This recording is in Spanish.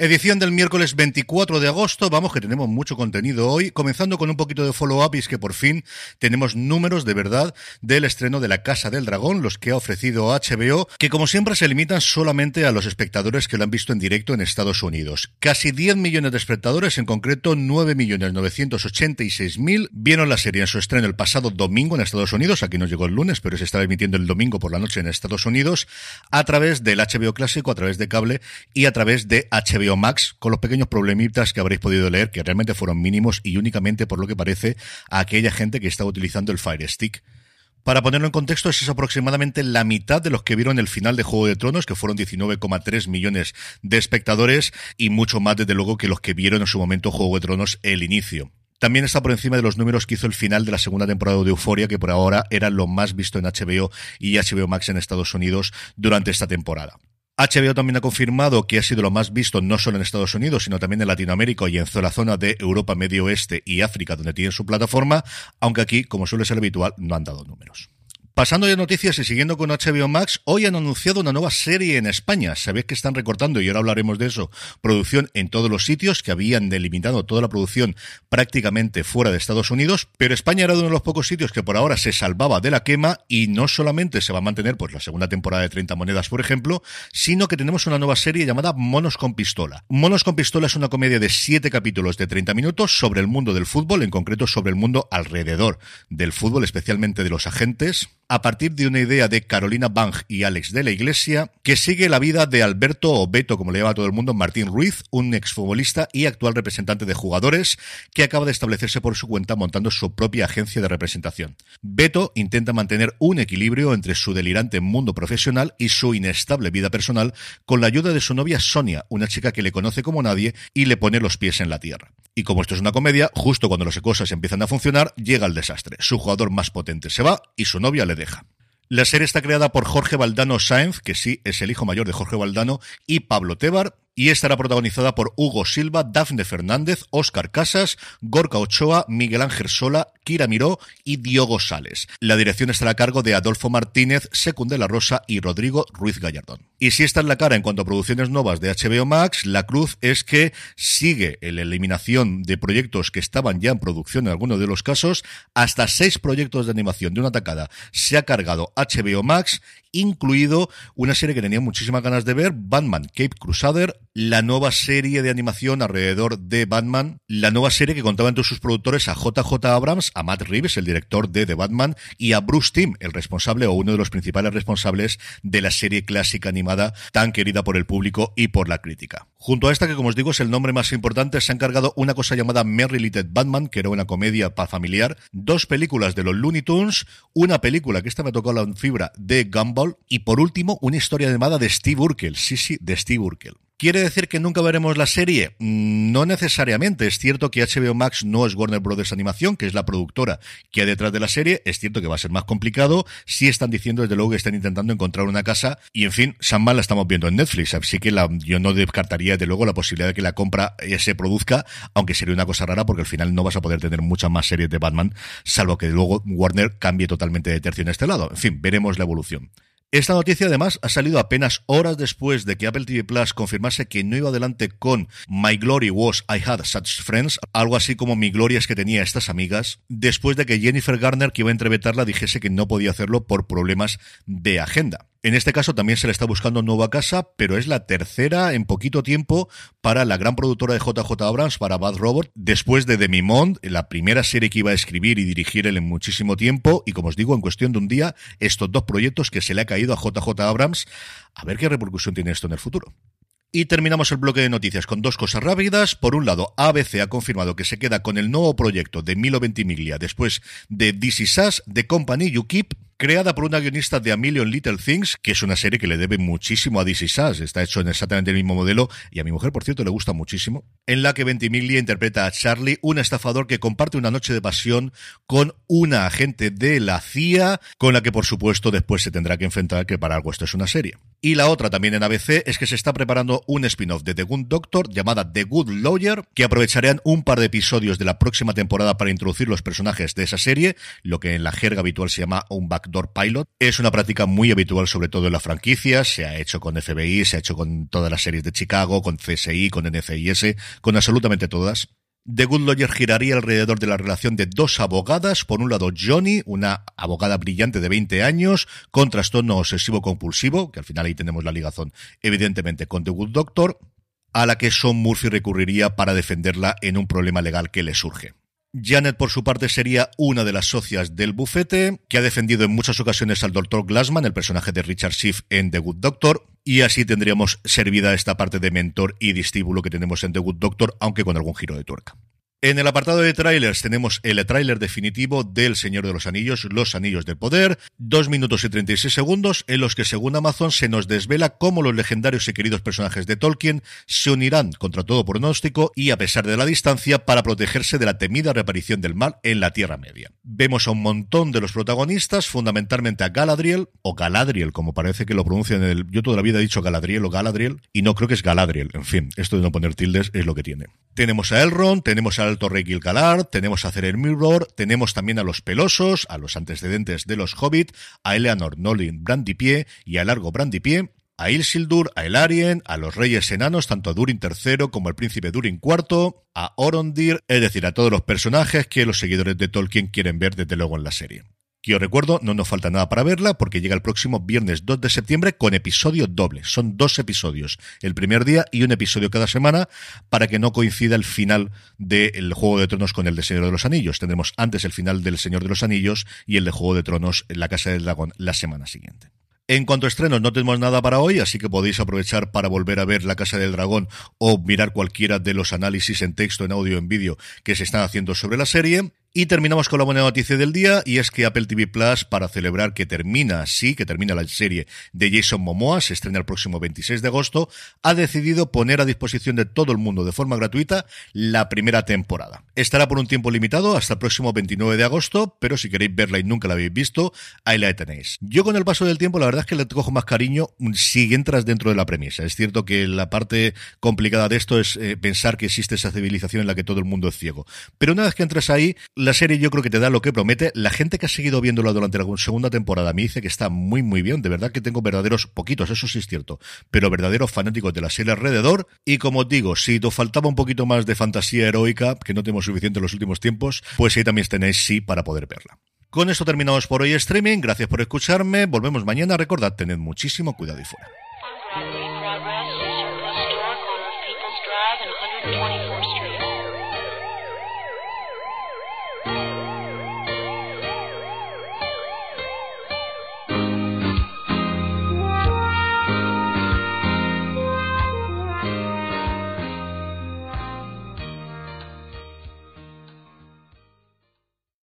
Edición del miércoles 24 de agosto. Vamos que tenemos mucho contenido hoy, comenzando con un poquito de follow-up y es que por fin tenemos números de verdad del estreno de La Casa del Dragón, los que ha ofrecido HBO, que como siempre se limitan solamente a los espectadores que lo han visto en directo en Estados Unidos. Casi 10 millones de espectadores, en concreto 9.986.000, vieron la serie en su estreno el pasado domingo en Estados Unidos, aquí nos llegó el lunes, pero se está emitiendo el domingo por la noche en Estados Unidos, a través del HBO clásico, a través de cable y a través de HBO Max, con los pequeños problemitas que habréis podido leer, que realmente fueron mínimos y únicamente por lo que parece a aquella gente que está utilizando el Fire Stick. Para ponerlo en contexto, es aproximadamente la mitad de los que vieron el final de Juego de Tronos, que fueron 19,3 millones de espectadores, y mucho más, desde luego, que los que vieron en su momento Juego de Tronos el inicio. También está por encima de los números que hizo el final de la segunda temporada de Euforia, que por ahora era lo más visto en HBO y HBO Max en Estados Unidos durante esta temporada. HBO también ha confirmado que ha sido lo más visto no solo en Estados Unidos, sino también en Latinoamérica y en la zona de Europa, Medio Oeste y África, donde tiene su plataforma, aunque aquí, como suele ser habitual, no han dado números. Pasando ya noticias y siguiendo con HBO Max, hoy han anunciado una nueva serie en España. Sabéis que están recortando, y ahora hablaremos de eso, producción en todos los sitios, que habían delimitado toda la producción prácticamente fuera de Estados Unidos, pero España era uno de los pocos sitios que por ahora se salvaba de la quema y no solamente se va a mantener pues la segunda temporada de 30 monedas, por ejemplo, sino que tenemos una nueva serie llamada Monos con Pistola. Monos con Pistola es una comedia de 7 capítulos de 30 minutos sobre el mundo del fútbol, en concreto sobre el mundo alrededor del fútbol, especialmente de los agentes a partir de una idea de Carolina Bang y Alex de la Iglesia, que sigue la vida de Alberto o Beto, como le llama todo el mundo, Martín Ruiz, un exfutbolista y actual representante de jugadores, que acaba de establecerse por su cuenta montando su propia agencia de representación. Beto intenta mantener un equilibrio entre su delirante mundo profesional y su inestable vida personal con la ayuda de su novia Sonia, una chica que le conoce como nadie y le pone los pies en la tierra. Y como esto es una comedia, justo cuando las cosas empiezan a funcionar, llega el desastre. Su jugador más potente se va y su novia le deja. La serie está creada por Jorge Valdano Sáenz, que sí es el hijo mayor de Jorge Valdano, y Pablo Tebar, y estará protagonizada por Hugo Silva, Dafne Fernández, Óscar Casas, Gorka Ochoa, Miguel Ángel Sola, Kira Miró y Diogo Sales. La dirección estará a cargo de Adolfo Martínez, Secund de la Rosa y Rodrigo Ruiz Gallardón. Y si está en la cara en cuanto a producciones nuevas de HBO Max, la cruz es que sigue la eliminación de proyectos que estaban ya en producción en algunos de los casos. Hasta seis proyectos de animación de una tacada se ha cargado HBO Max incluido una serie que tenía muchísimas ganas de ver, Batman Cape Crusader, la nueva serie de animación alrededor de Batman, la nueva serie que contaba entre sus productores a JJ Abrams, a Matt Reeves, el director de The Batman, y a Bruce Timm, el responsable o uno de los principales responsables de la serie clásica animada tan querida por el público y por la crítica. Junto a esta, que como os digo es el nombre más importante, se ha encargado una cosa llamada Merry Little Batman, que era una comedia familiar, dos películas de los Looney Tunes, una película que esta me tocó la fibra de Gumball, y por último, una historia animada de Steve Urkel. Sí, sí, de Steve Urkel. ¿Quiere decir que nunca veremos la serie? Mm, no necesariamente. Es cierto que HBO Max no es Warner Brothers Animación, que es la productora que hay detrás de la serie. Es cierto que va a ser más complicado. Sí están diciendo, desde luego, que están intentando encontrar una casa. Y en fin, Sandman la estamos viendo en Netflix. Así que yo no descartaría, desde luego, la posibilidad de que la compra se produzca, aunque sería una cosa rara porque al final no vas a poder tener muchas más series de Batman, salvo que luego Warner cambie totalmente de tercio en este lado. En fin, veremos la evolución. Esta noticia además ha salido apenas horas después de que Apple TV Plus confirmase que no iba adelante con My Glory Was I Had Such Friends, algo así como Mi Gloria es que tenía estas amigas, después de que Jennifer Garner, que iba a entrevistarla, dijese que no podía hacerlo por problemas de agenda. En este caso también se le está buscando nueva casa, pero es la tercera en poquito tiempo para la gran productora de JJ Abrams, para Bad Robot, después de Demi Mond, la primera serie que iba a escribir y dirigir él en muchísimo tiempo, y como os digo, en cuestión de un día, estos dos proyectos que se le ha caído a JJ Abrams, a ver qué repercusión tiene esto en el futuro. Y terminamos el bloque de noticias con dos cosas rápidas. Por un lado, ABC ha confirmado que se queda con el nuevo proyecto de Milo Ventimiglia después de Is Us, The Company You Keep, creada por una guionista de A Million Little Things, que es una serie que le debe muchísimo a DC Sass, está hecho en exactamente el mismo modelo, y a mi mujer, por cierto, le gusta muchísimo, en la que Ventimiglia interpreta a Charlie, un estafador que comparte una noche de pasión con una agente de la CIA, con la que por supuesto después se tendrá que enfrentar que para algo esto es una serie. Y la otra también en ABC es que se está preparando un spin-off de The Good Doctor llamada The Good Lawyer, que aprovecharían un par de episodios de la próxima temporada para introducir los personajes de esa serie, lo que en la jerga habitual se llama un back Door Pilot. Es una práctica muy habitual, sobre todo en la franquicia. Se ha hecho con FBI, se ha hecho con todas las series de Chicago, con CSI, con NCIS, con absolutamente todas. The Good Lawyer giraría alrededor de la relación de dos abogadas. Por un lado, Johnny, una abogada brillante de 20 años, con trastorno obsesivo-compulsivo, que al final ahí tenemos la ligazón, evidentemente, con The Good Doctor, a la que Sean Murphy recurriría para defenderla en un problema legal que le surge. Janet, por su parte, sería una de las socias del bufete, que ha defendido en muchas ocasiones al Dr. Glassman, el personaje de Richard Schiff en The Good Doctor, y así tendríamos servida esta parte de mentor y distíbulo que tenemos en The Good Doctor, aunque con algún giro de tuerca. En el apartado de trailers tenemos el tráiler definitivo del Señor de los Anillos, Los Anillos del Poder, dos minutos y 36 segundos, en los que según Amazon se nos desvela cómo los legendarios y queridos personajes de Tolkien se unirán contra todo pronóstico y a pesar de la distancia para protegerse de la temida reaparición del mal en la Tierra Media. Vemos a un montón de los protagonistas, fundamentalmente a Galadriel, o Galadriel, como parece que lo pronuncian en el... Yo toda la vida he dicho Galadriel o Galadriel, y no creo que es Galadriel, en fin, esto de no poner tildes es lo que tiene. Tenemos a Elrond, tenemos a Alto Rey Gilgalad, tenemos a Cerer Mirror, tenemos también a los Pelosos, a los antecedentes de los Hobbit, a Eleanor Nolin Brandipié y a Largo Brandipié, a Ilsildur, a Elarien, a los reyes enanos, tanto a Durin III como al príncipe Durin IV, a Orondir, es decir, a todos los personajes que los seguidores de Tolkien quieren ver desde luego en la serie. Que os recuerdo, no nos falta nada para verla porque llega el próximo viernes 2 de septiembre con episodio doble. Son dos episodios el primer día y un episodio cada semana para que no coincida el final del Juego de Tronos con el de Señor de los Anillos. Tendremos antes el final del Señor de los Anillos y el de Juego de Tronos en la Casa del Dragón la semana siguiente. En cuanto a estrenos, no tenemos nada para hoy, así que podéis aprovechar para volver a ver La Casa del Dragón o mirar cualquiera de los análisis en texto, en audio, en vídeo que se están haciendo sobre la serie. Y terminamos con la buena noticia del día, y es que Apple TV Plus, para celebrar que termina, sí, que termina la serie de Jason Momoa, se estrena el próximo 26 de agosto, ha decidido poner a disposición de todo el mundo de forma gratuita la primera temporada. Estará por un tiempo limitado hasta el próximo 29 de agosto, pero si queréis verla y nunca la habéis visto, ahí la tenéis. Yo con el paso del tiempo, la verdad es que le cojo más cariño si entras dentro de la premisa. Es cierto que la parte complicada de esto es eh, pensar que existe esa civilización en la que todo el mundo es ciego. Pero una vez que entras ahí, la serie yo creo que te da lo que promete. La gente que ha seguido viéndola durante la segunda temporada me dice que está muy muy bien. De verdad que tengo verdaderos, poquitos, eso sí es cierto, pero verdaderos fanáticos de la serie alrededor. Y como digo, si te faltaba un poquito más de fantasía heroica, que no tenemos suficiente en los últimos tiempos, pues ahí también tenéis sí para poder verla. Con esto terminamos por hoy streaming. Gracias por escucharme. Volvemos mañana. Recordad, tened muchísimo cuidado y fuera.